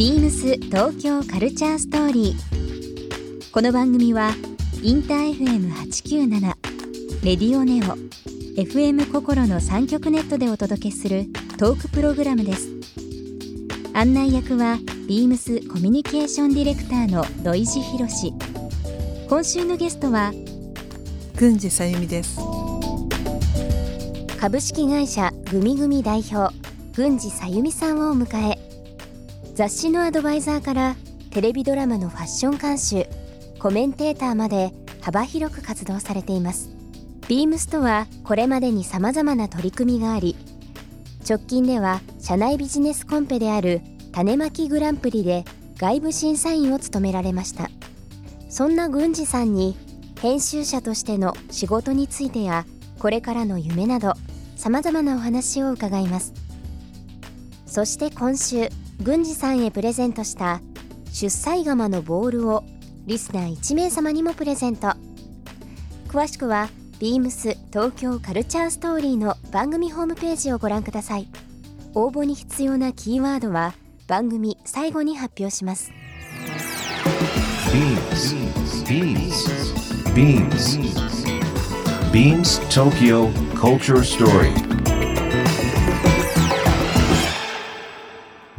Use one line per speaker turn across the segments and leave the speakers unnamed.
ビームス東京カルチャーストーリー。この番組はインター FM897 レディオネオ FM 心の三極ネットでお届けするトークプログラムです。案内役はビームスコミュニケーションディレクターの土井博志。今週のゲストは
郡司さゆみです
株式会社グミグミ代表郡司さゆみさんをお迎え雑誌のアドバイザーからテレビドラマのファッション監修コメンテーターまで幅広く活動されています。ビームスとはこれまでに様々な取り組みがあり直近では社内ビジネスコンペである種まきグランプリで外部審査員を務められました。そんな郡司さんに編集者としての仕事についてやこれからの夢などさまざまなお話を伺います。そして今週郡司さんへプレゼントした出歳釜のボールをリスナー1名様にもプレゼント詳しくは beams 東京カルチャーストーリーの番組ホームページをご覧ください応募に必要なキーワードは番組最後に発表します
Beams. Beams. Beams. Beams Tokyo Culture Story.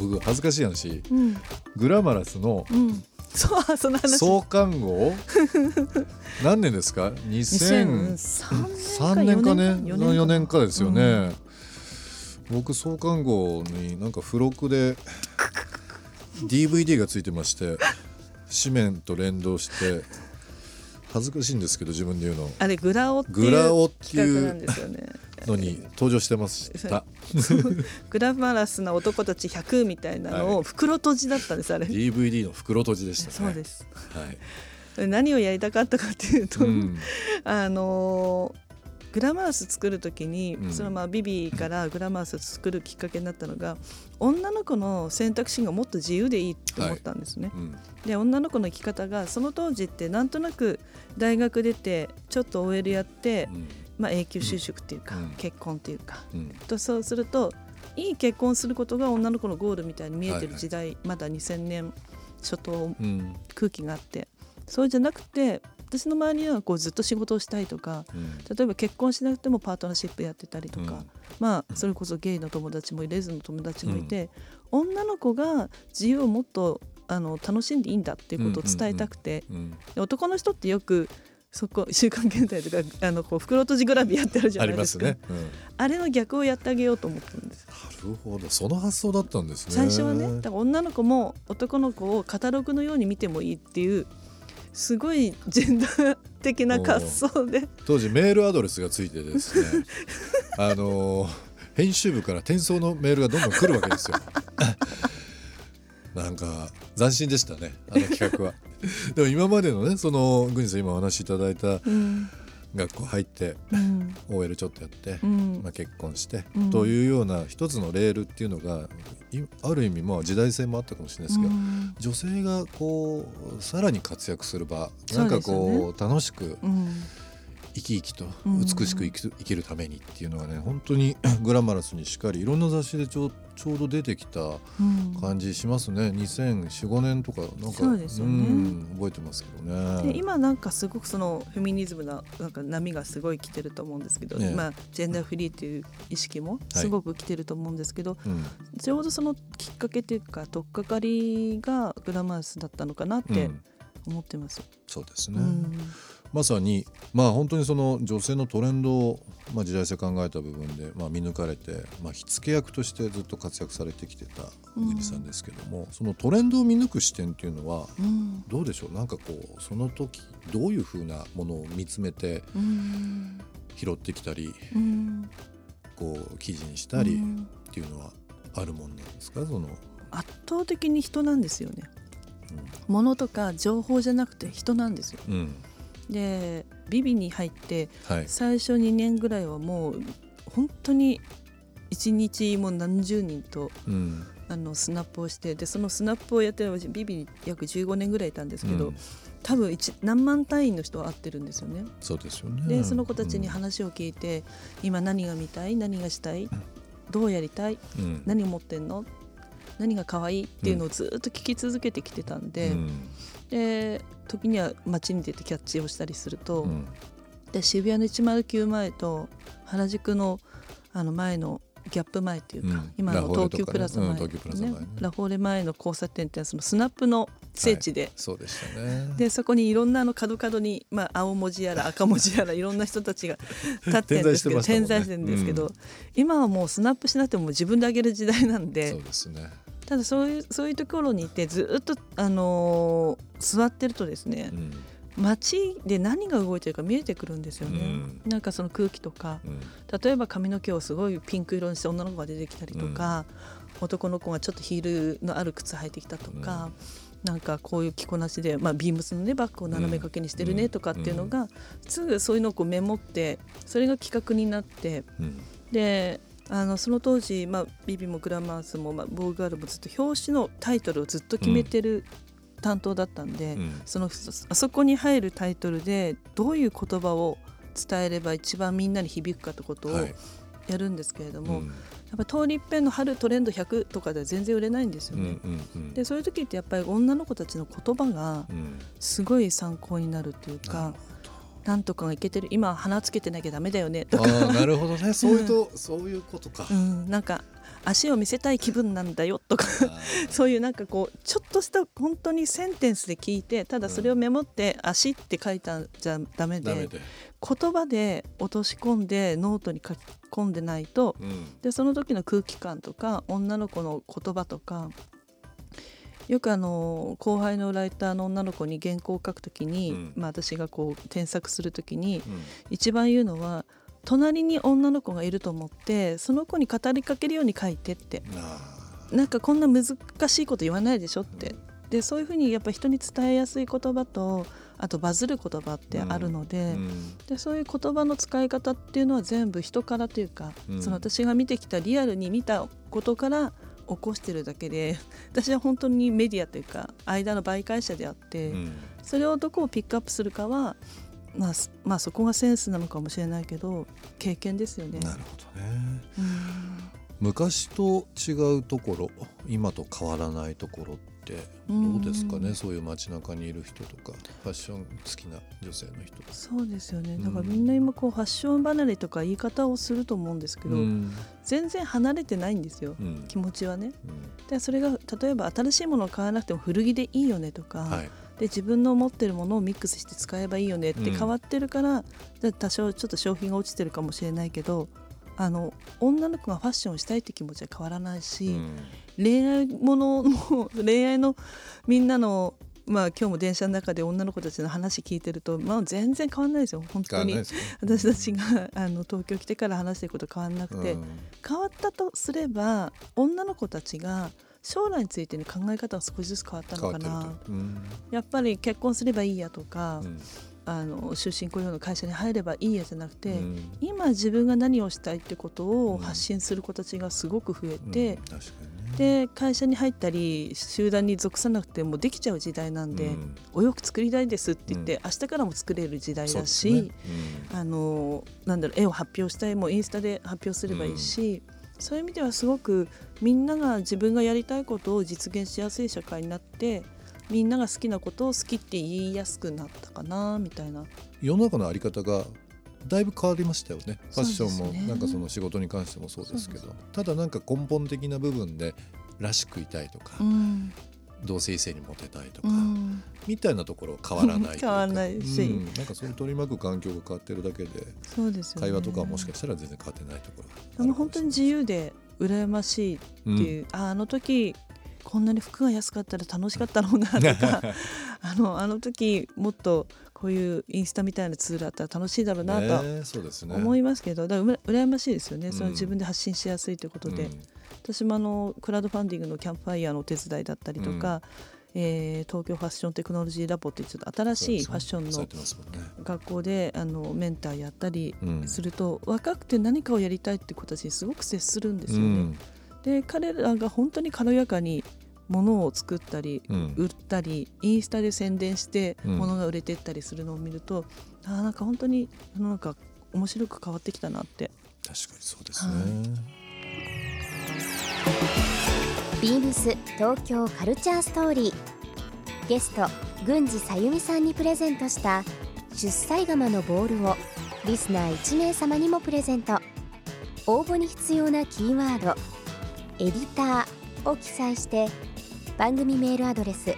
僕恥ずかしい話。
うん。
グラマラスの
うん。そうその話。
創刊号？何年ですか？2003
2003
年かね
？4
4年か。ですよね、
うん。
僕創刊号になんか付録で DVD がついてまして紙面と連動して恥ずかしいんですけど自分で言うの。
あれグラオっていう
グラオっていうのに登場してまし。た
グラマラスな男たち100みたいなの
は
を袋閉じだったんですあれ。
DVD の袋閉じでしたね。
そうです。
はい、
何をやりたかったかっていうと、
うん。
あのーグラマラス作る時に、
うん。
そのまあビビからグラマラス作るきっかけになったのが女の子の選択肢がもっと自由でいいって思ったんですね。
うん。
で女の子の生き方がその当時ってなんとなく大学出てちょっと OL やって、
うん
まあ、永久就職っていうか、
うん。
結婚っていうか。
うん。
とそうするといい結婚することが女の子のゴールみたいに見えてる時代、まだ2000年初頭
うん。
空気があってそうじゃなくて私の周りにはこうずっと仕事をしたいとか
うん。
例えば結婚しなくてもパートナーシップやってたりとか、
うん。
まあそれこそゲイの友達もレズの友達もいて、女の子が自由をもっとあの楽しんでいいんだっていうことを伝えたくて、男の人ってよくそこ「週刊現代」とかあのこう袋閉じグラビアってあるじゃ
あ
ないでか。
りますすね、うん。
あれの逆をやってあげようと思ってるんです。
なるほど。その発想だったんですね。
最初はねだから女の子も男の子をカタログのように見てもいいっていうすごいジェンダー的な発想で。
当時メールアドレスがついてですね。あのー編集部から転送のメールがどんどん来るわけですよなんか斬新でしたねあの企画は。でも今までのねその郡司さん今お話しいただいた
うん。
学校入って
うん。
OL ちょっとやって、
うん。
まあ、結婚して、
うん。
というような一つのレールっていうのがいある意味まあ時代性もあったかもしれないですけど、
うん。
女性がこうさらに活躍する場なんかこう楽しく
うん
生き生きと
うん。
美しく生き生きるためにっていうのがね本当に グラマラスにしっかりいろんな雑誌でちょうちょうど出てきた
うん。
感じしますね。2004,5年とかなんか
そうですよね。
ん覚えてますけどね。
で今なんかすごくそのフェミニズムななんか波がすごい来てると思うんですけど、
ね
まあ、ジェンダーフリーっていう意識もすごく来てると思うんですけど、
うん。
ちょうどそのきっかけというか取っかかりがグラマラスだったのかなって
うん。
思ってます。
そうですね、
うん
まさにまあ本当にその女性のトレンドを、まあ、時代性考えた部分で、まあ、見抜かれて、まあ、火付け役としてずっと活躍されてきてた小栗さんですけども、そのトレンドを見抜く視点っていうのは
うん。
どうでしょう？なんかこうその時どういうふうなものを見つめて
うん。
拾ってきたり
うん。
こう記事にしたり
うん。
っていうのはあるもんなんですか？その、
圧倒的に人なんですよね。物とか情報じゃなくて人なんですよ。
うんうん
でビビに入って
はい。
最初2年ぐらいはもう本当に1日もう何十人と
うん。
あのスナップをしてでそのスナップをやってるビビに約15年ぐらいいたんですけど、
うん。
多分一何万単位の人は会ってるんですよね。
そうですよね。
でその子たちに話を聞いて、今何が見たい？何がしたい？どうやりたい？
うんうん。
何持ってんの？何が可愛い？っていうのをずっと聞き続けてきてたんで、
うん
で時には街に出てキャッチをしたりすると、
うん。
で渋谷の109前と原宿のあの前のギャップ前っていうか、
うん。
今の東急プラザ前,、
ね。ね。
ラフォーレ前の交差点ってそのスナップの聖地で、
そうでしたね。
でそこにいろんなあの角角に、まあ、青文字やら赤文字やらいろんな人たちが立ってるんですけど点在してるんですけど、
うん。
今はもうスナップしなくても自分で上げる時代なんで
そうですね。
ただそういうそういうところにいてずっと、あのー座ってるとですね
うん。
街で何が動いてるか見えてくるんですよね。
うん。
なんかその空気とか
うん。
例えば髪の毛をすごいピンク色にして女の子が出てきたりとか、男の子がちょっとヒールのある靴履いてきたとか、なんかこういう着こなしで、まあ、ビームスのねバッグを斜め掛けにしてるねとかっていうのが、すぐそういうのをこうメモってそれが企画になって
うん。
であのその当時、まあ、ビビもグラマースも、まあ、ボーガールもずっと表紙のタイトルをずっと決めてる担当だったんで、
うん。
そのあそこに入るタイトルでどういう言葉を伝えれば一番みんなに響くかってことを
はい。
やるんですけれども、
うん。
やっぱ通り一遍の春トレンド100とかでは全然売れないんですよ
うん
ね。
うんうん。
でそういう時ってやっぱり女の子たちの言葉が
うん。
すごい参考になるという
な
か
るほ「
なんとかがいけてる今鼻つけてなきゃダメだよね」と
ど
か、
なるほどね。そういうとそういうことか。
うん、なんか足を見せたい気分なんだよとか そういうなんかこうちょっとした本当にセンテンスで聞いてただそれをメモって「足」って書いたんじゃダメで。言葉で落とし込んでノートに書き込んでないと
うん。
でその時の空気感とか女の子の言葉とかよくあの後輩のライターの女の子に原稿を書く時に、
うん。
まあ、私がこう添削する時に
うん。
一番言うのは隣に女の子がいると思ってその子に語りかけるように書いてって。
あ
なんかこんな難しいこと言わないでしょって。でそういうふうにやっぱ人に伝えやすい言葉とあとバズる言葉ってあるので,、
ーうん。
でそういう言葉の使い方っていうのは全部人からというか、
うん。
その私が見てきたリアルに見たことから起こしてるだけで 私は本当にメディアというか間の媒介者であって、
うん。
それをどこをピックアップするかは、まあ、すまあそこがセンスなのかもしれないけど経験ですよね。
なるほどね。
うん。
昔と違うところ今と変わらないところってどうですか
うん。
ねそういう街中にいる人とかファッション好きな女性の人とか。
そうですよね。
うん。
だからみんな今こうファッション離れとか言い方をすると思うんですけど、
うん。
全然離れてないんですよ、
うん。
気持ちはね。
うん。
でそれが例えば新しいものを買わなくても古着でいいよねとか、
はい
で自分の持ってるものをミックスして使えばいいよねって
うん。
変わってるから、で多少ちょっと消費が落ちてるかもしれないけどあの女の子がファッションをしたいって気持ちは変わらないし、
うん。
恋愛ものの 恋愛のみんなのまあ今日も電車の中で女の子たちの話聞いてると、まあ、全然変わんないですよ本当に。私たちがあの東京来てから話してること変わんなくて、
うん。
変わったとすれば女の子たちが将来についての考え方が少しずつ変わったのかな。
と。うん。
やっぱり結婚すればいいやとか、
うん。
あの終身雇用の会社に入ればいいやじゃなくて、
うん。
今自分が何をしたいってことを発信する子たちがすごく増えて、で会社に入ったり集団に属さなくてもできちゃう時代なんで、
うん。
お洋服作りたいですって言って、明日からも作れる時代だし、
ね。
あのなんだろう絵を発表したいもうインスタで発表すればいいし、そういう意味ではすごくみんなが自分がやりたいことを実現しやすい社会になってみんなが好きなことを好きって言いやすくなったかなみたいな。
世の中のあり方がだいぶ変わりましたよね。ファッションもなんかその仕事に関してもそうですけど。ただなんか根本的な部分でらしくいたいとか、
うん
同性異性にモテたいとか、
うん。
みたいなところは変わらない
変わらないし。
うん。なんかそれ取り巻く環境が変わってるだけで
そうですよね。
会話とかはもしかしたら全然変わってないところがある
でも本当に自由で羨ましいっていう、ああの時こんなに服が安かったら楽しかったろうなとか あのあの時もっとこういうインスタみたいなツールあったら楽しいだろうなと思いますけど、だからうら羨ましいですよね、
うん。
その自分で発信しやすいということで、
うん
私もあのクラウドファンディングのキャンプファイヤーのお手伝いだったりとか、えー東京ファッションテクノロジーラボっていうちょっと新しいファッションの学校であのメンターやったり
うん。
すると、若くて何かをやりたいって子たちにすごく接するんですよね。
うん。
で彼らが本当に軽やかに物を作ったり
うん。
売ったりインスタで宣伝して
うん。
物が売れてったりするのを見ると、あーなんか本当に世の中面白く変わってきたなって。
確かにそうですね、
ビームス東京カルチャーストーリー。ゲスト郡司さゆみさんにプレゼントした出歳釜のボールをリスナー1名様にもプレゼント。応募に必要なキーワード「エディター」を記載して番組メールアドレス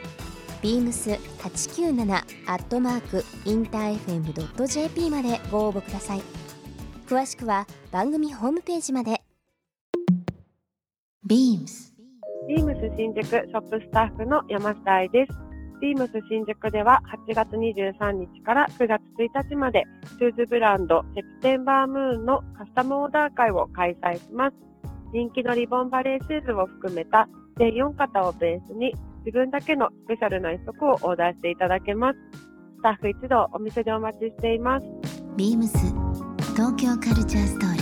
beams897 アットマークインター FM.jp までご応募ください。詳しくは番組ホームページまで。
Beams
ビームス新宿ショップスタッフの山下愛です。ビームス新宿では8月23日から9月1日までシューズブランドセプテンバームーンのカスタムオーダー会を開催します。人気のリボンバレーシューズを含めた全4型をベースに自分だけのスペシャルな一足をオーダーしていただけます。スタッフ一同お店でお待ちしています。
Beams 東京カルチャーストーリー